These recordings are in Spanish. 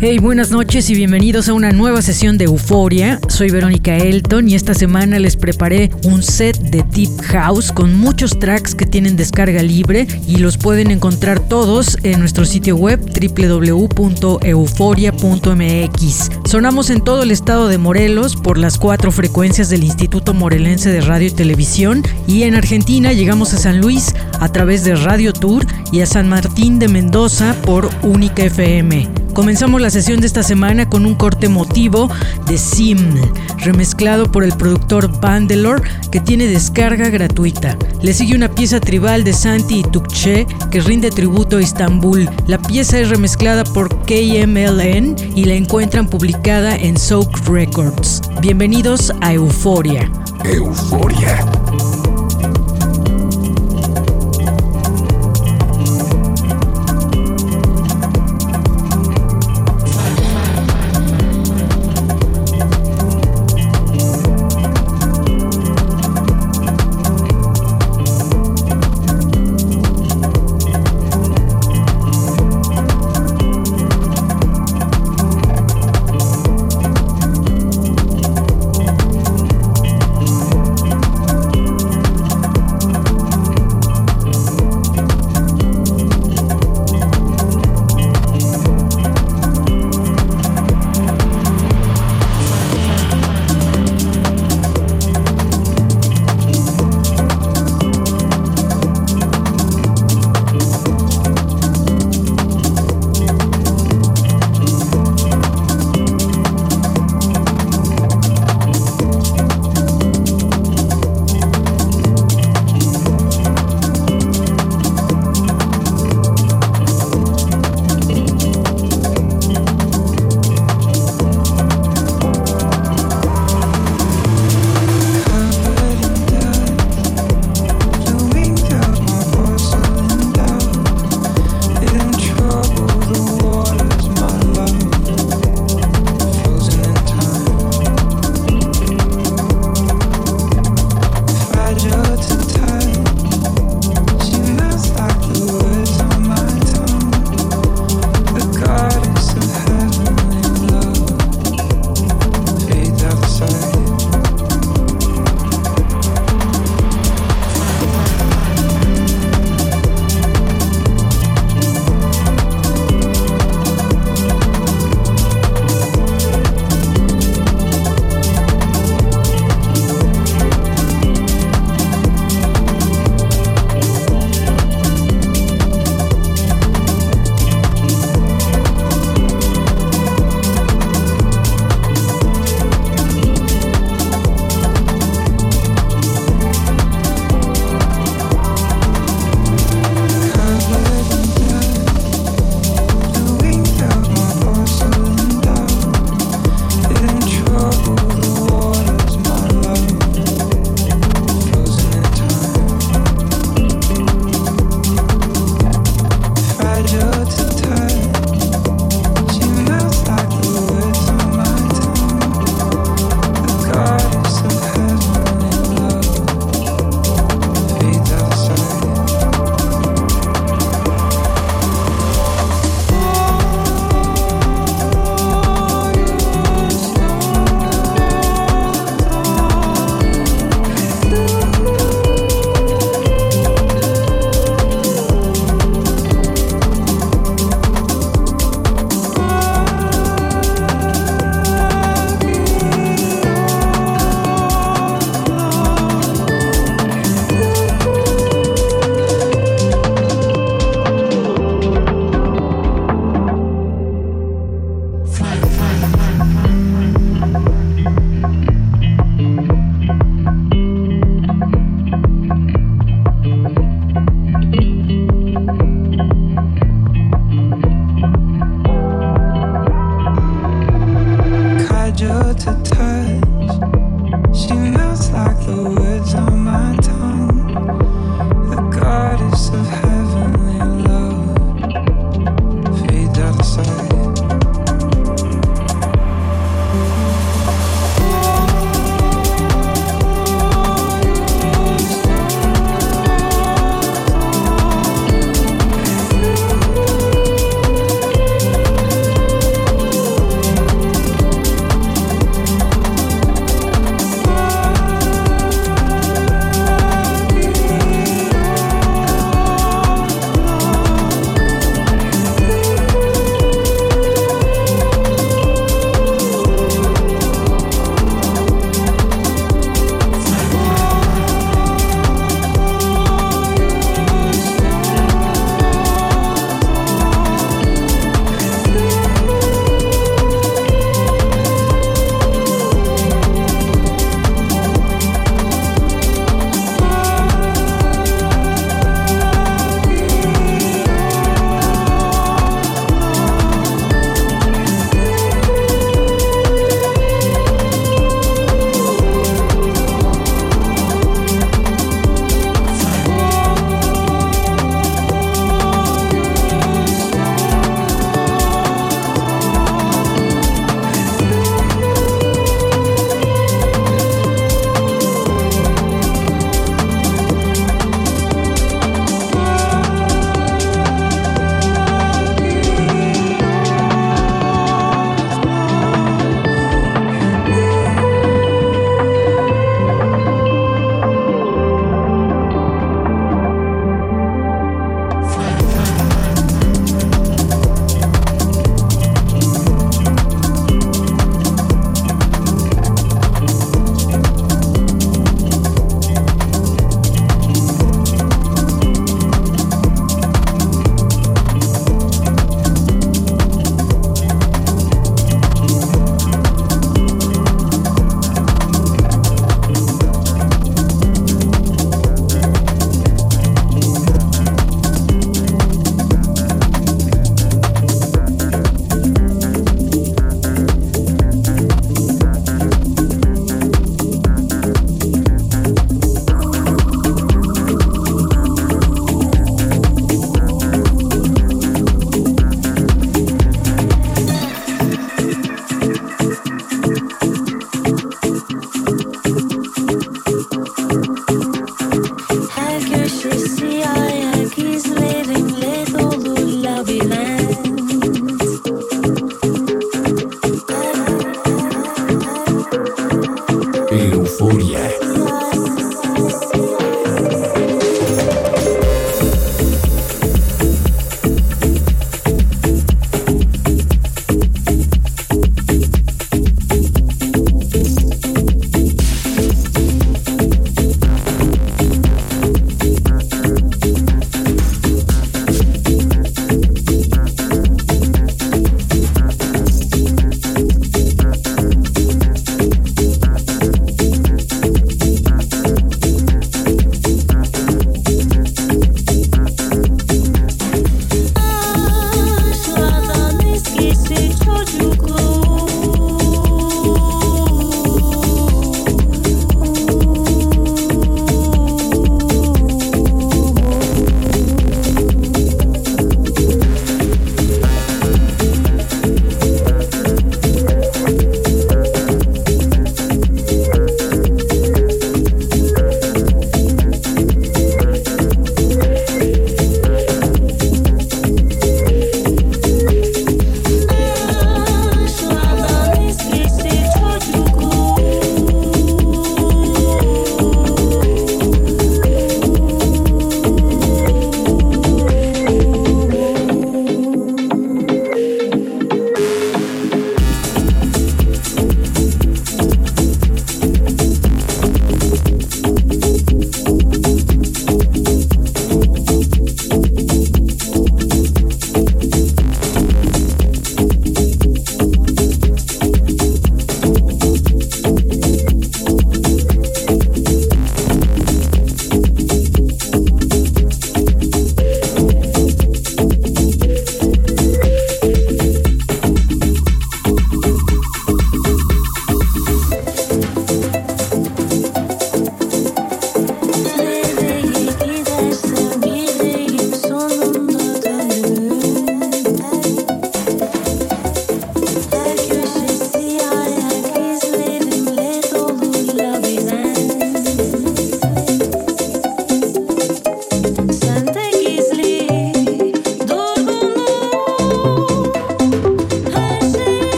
Hey, buenas noches y bienvenidos a una nueva sesión de Euforia. Soy Verónica Elton y esta semana les preparé un set de Deep House con muchos tracks que tienen descarga libre y los pueden encontrar todos en nuestro sitio web www.euforia.mx. Sonamos en todo el estado de Morelos por las cuatro frecuencias del Instituto Morelense de Radio y Televisión y en Argentina llegamos a San Luis a través de Radio Tour y a San Martín de Mendoza por Única FM. Comenzamos la sesión de esta semana con un corte emotivo de Sim, remezclado por el productor Bandelor, que tiene descarga gratuita. Le sigue una pieza tribal de Santi y Tukche que rinde tributo a Istambul. La pieza es remezclada por KMLN y la encuentran publicada en Soak Records. Bienvenidos a. Euforia. Euforia.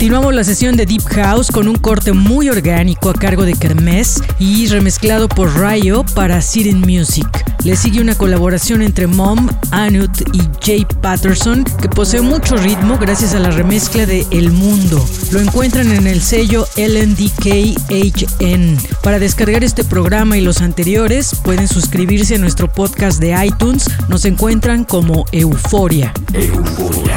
Continuamos la sesión de Deep House con un corte muy orgánico a cargo de Kermés y remezclado por Ryo para Siren Music. Le sigue una colaboración entre Mom, Anut y Jay Patterson que posee mucho ritmo gracias a la remezcla de El Mundo. Lo encuentran en el sello LNDKHN. Para descargar este programa y los anteriores pueden suscribirse a nuestro podcast de iTunes. Nos encuentran como Euforia. Euforia.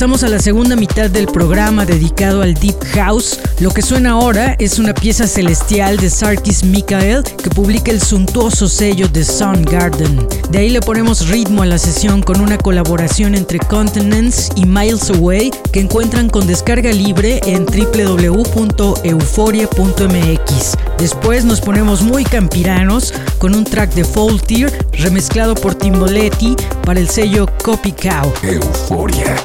Regresamos a la segunda mitad del programa dedicado al Deep House. Lo que suena ahora es una pieza celestial de Sarkis Mikael que publica el suntuoso sello de Sun Garden. De ahí le ponemos ritmo a la sesión con una colaboración entre Continents y Miles Away que encuentran con descarga libre en www.euforia.mx. Después nos ponemos muy campiranos con un track de Faultier remezclado por Timboletti para el sello Copy Cow. Euforia.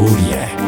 Furia.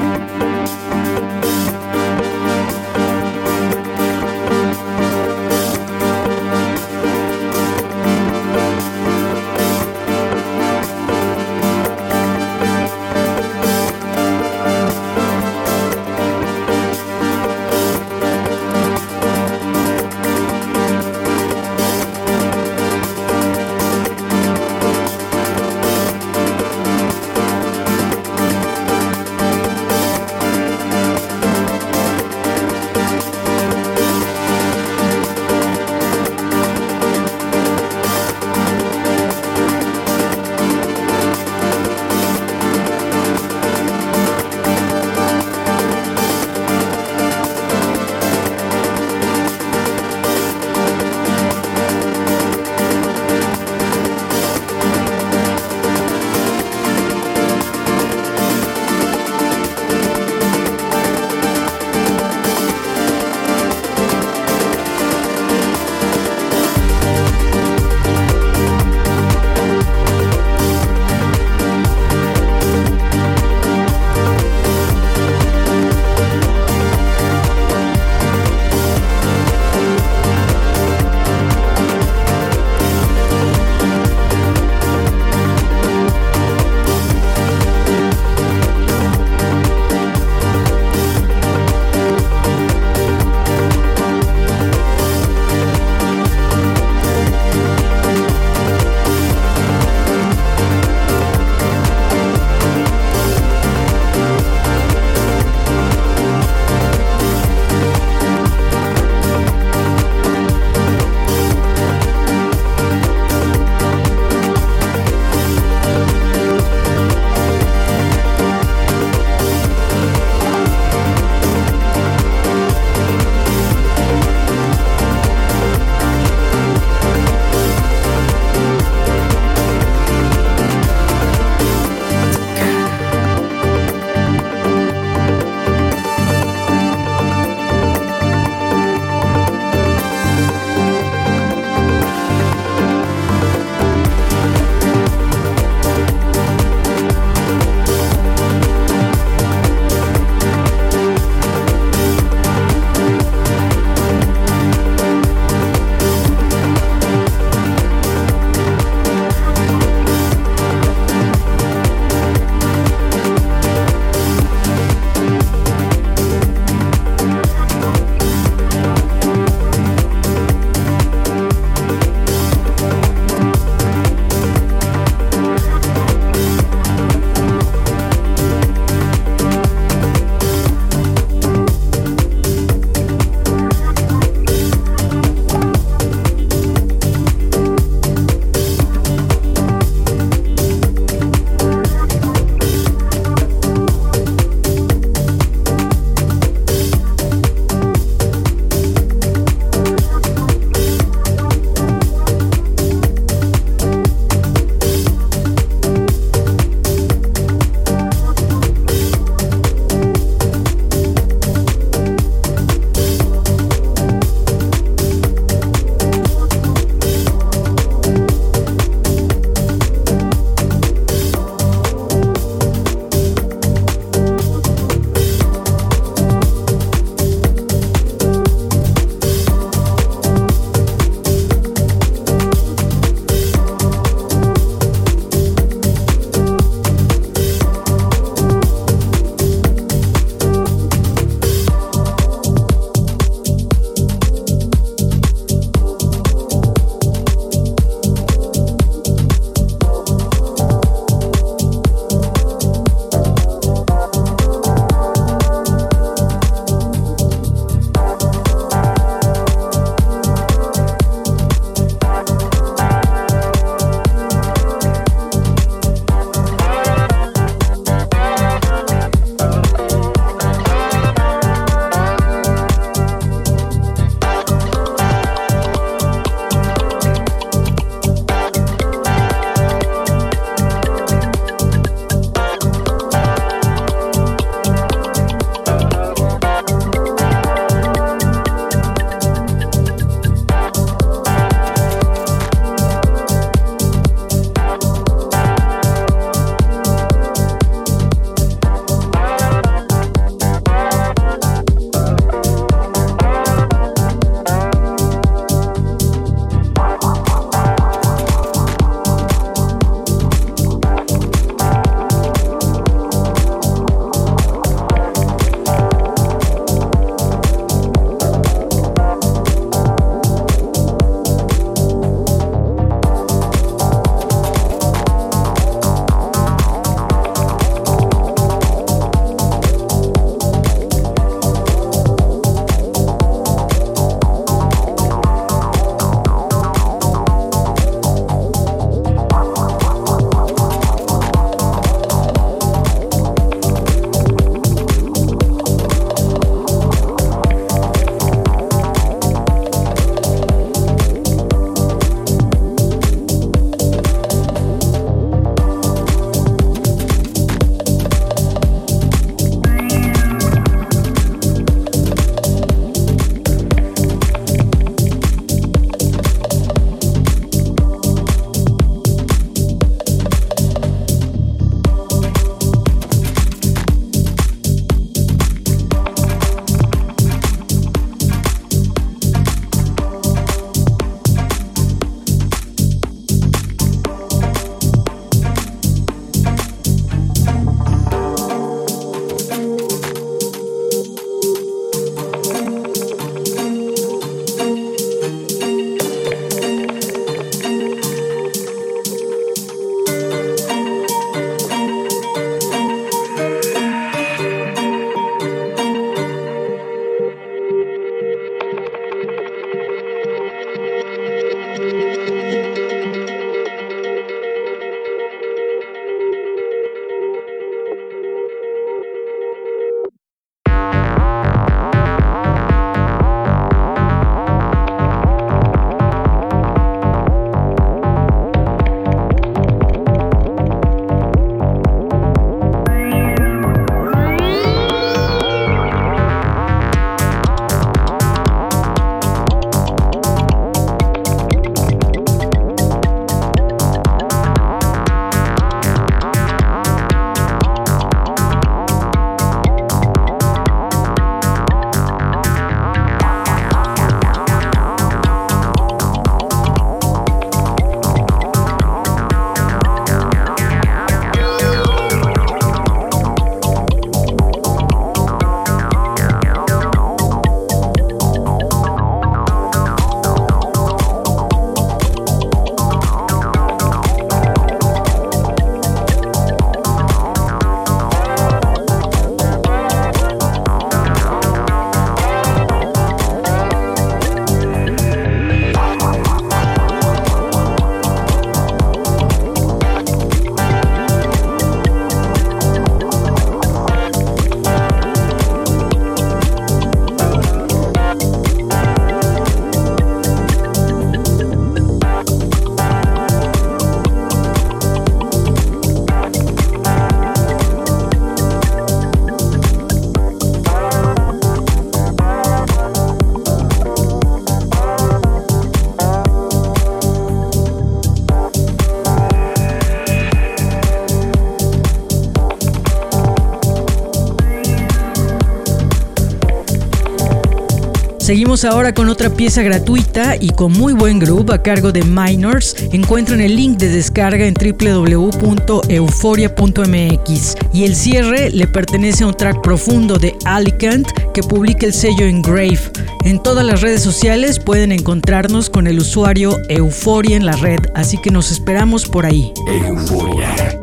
Seguimos ahora con otra pieza gratuita y con muy buen groove a cargo de Minors. Encuentran el link de descarga en www.euforia.mx. Y el cierre le pertenece a un track profundo de Alicant que publica el sello Engrave. En todas las redes sociales pueden encontrarnos con el usuario Euforia en la red, así que nos esperamos por ahí. Euforia.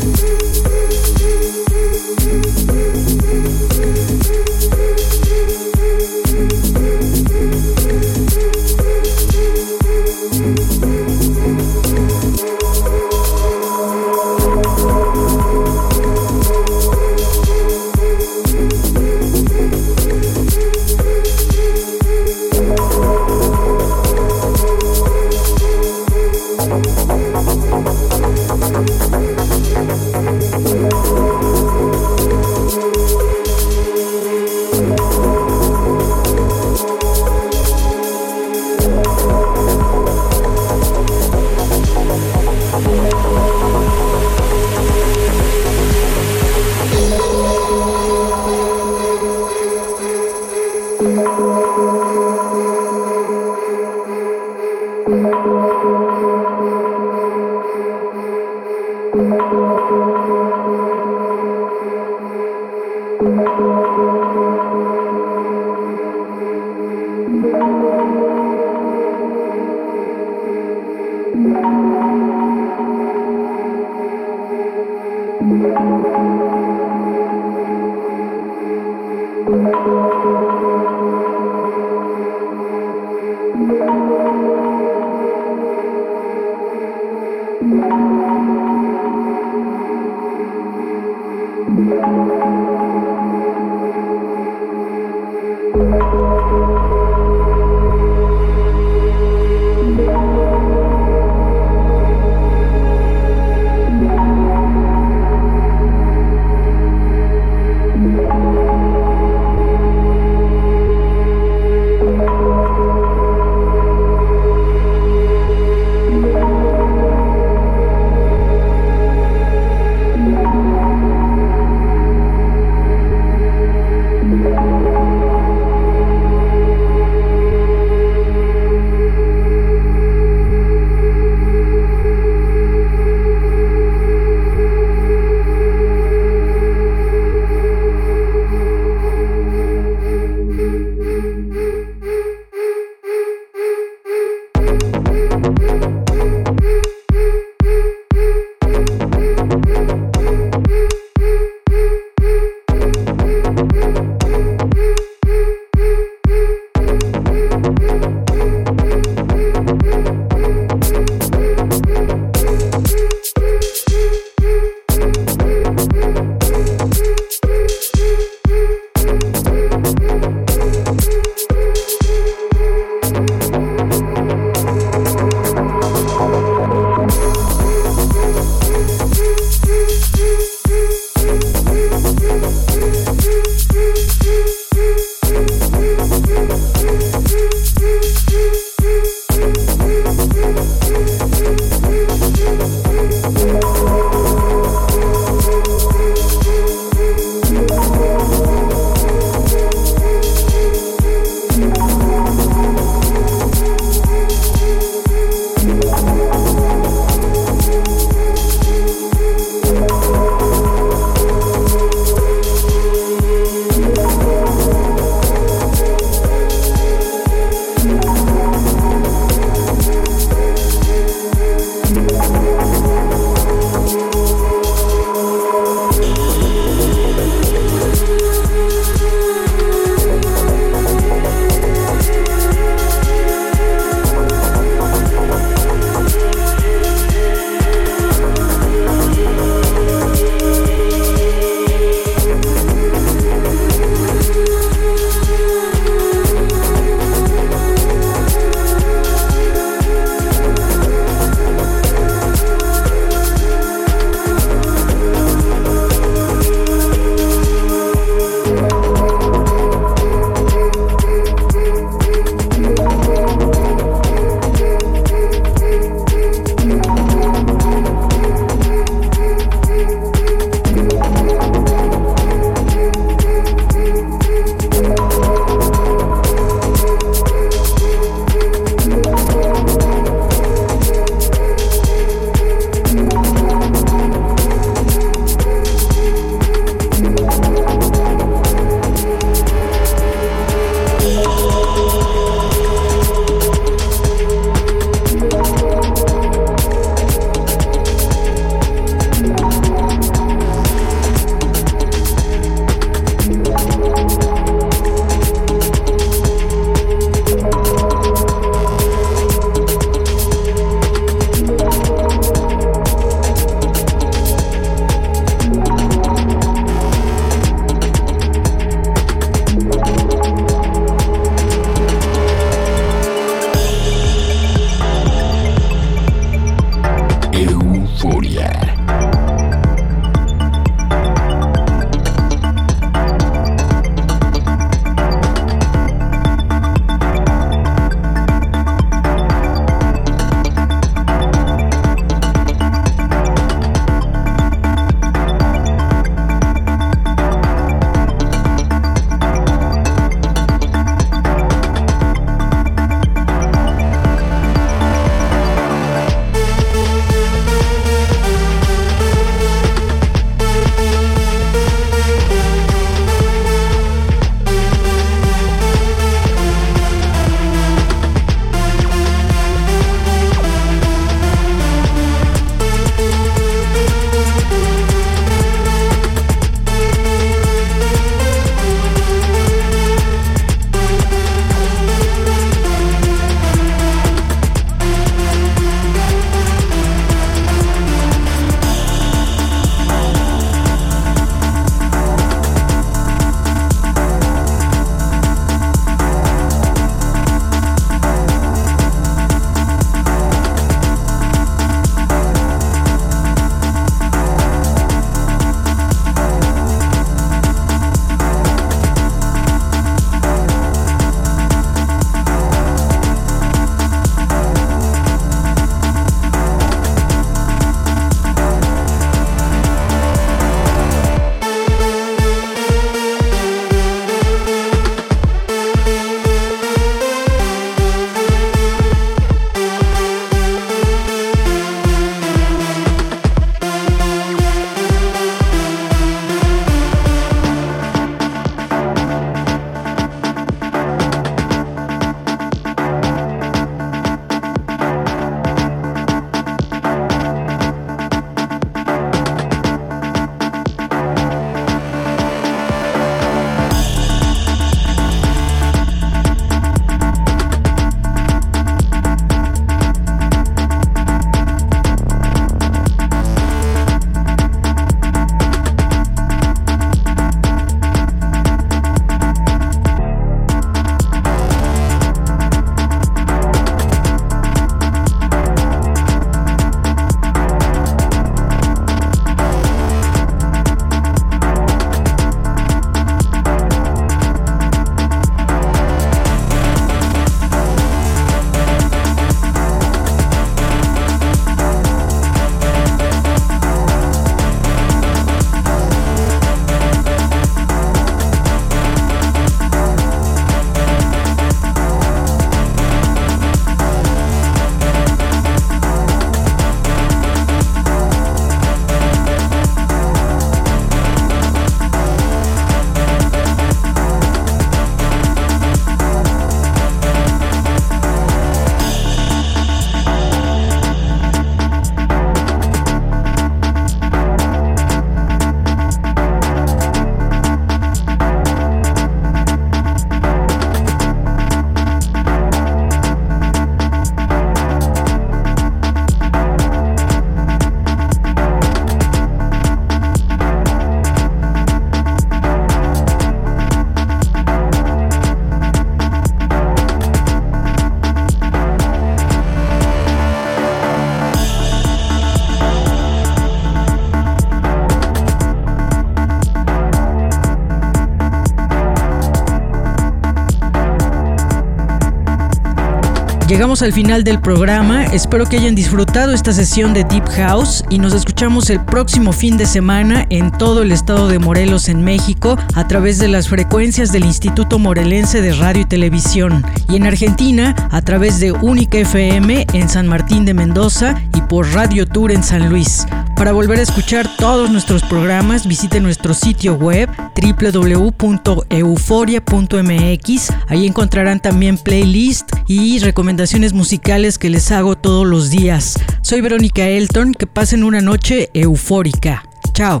Llegamos al final del programa, espero que hayan disfrutado esta sesión de Deep House y nos escuchamos el próximo fin de semana en todo el estado de Morelos en México a través de las frecuencias del Instituto Morelense de Radio y Televisión y en Argentina a través de Única FM en San Martín de Mendoza y por Radio Tour en San Luis. Para volver a escuchar todos nuestros programas, visite nuestro sitio web www.euforia.mx. Ahí encontrarán también playlist y recomendaciones musicales que les hago todos los días. Soy Verónica Elton, que pasen una noche eufórica. Chao.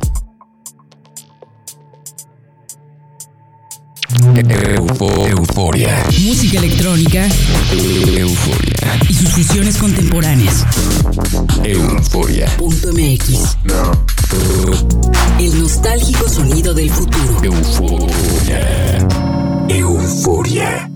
Eufo euforia. Música electrónica. Euforia. Y sus fusiones contemporáneas. Euforia. Punto MX. El nostálgico sonido del futuro. Euforia. Euforia.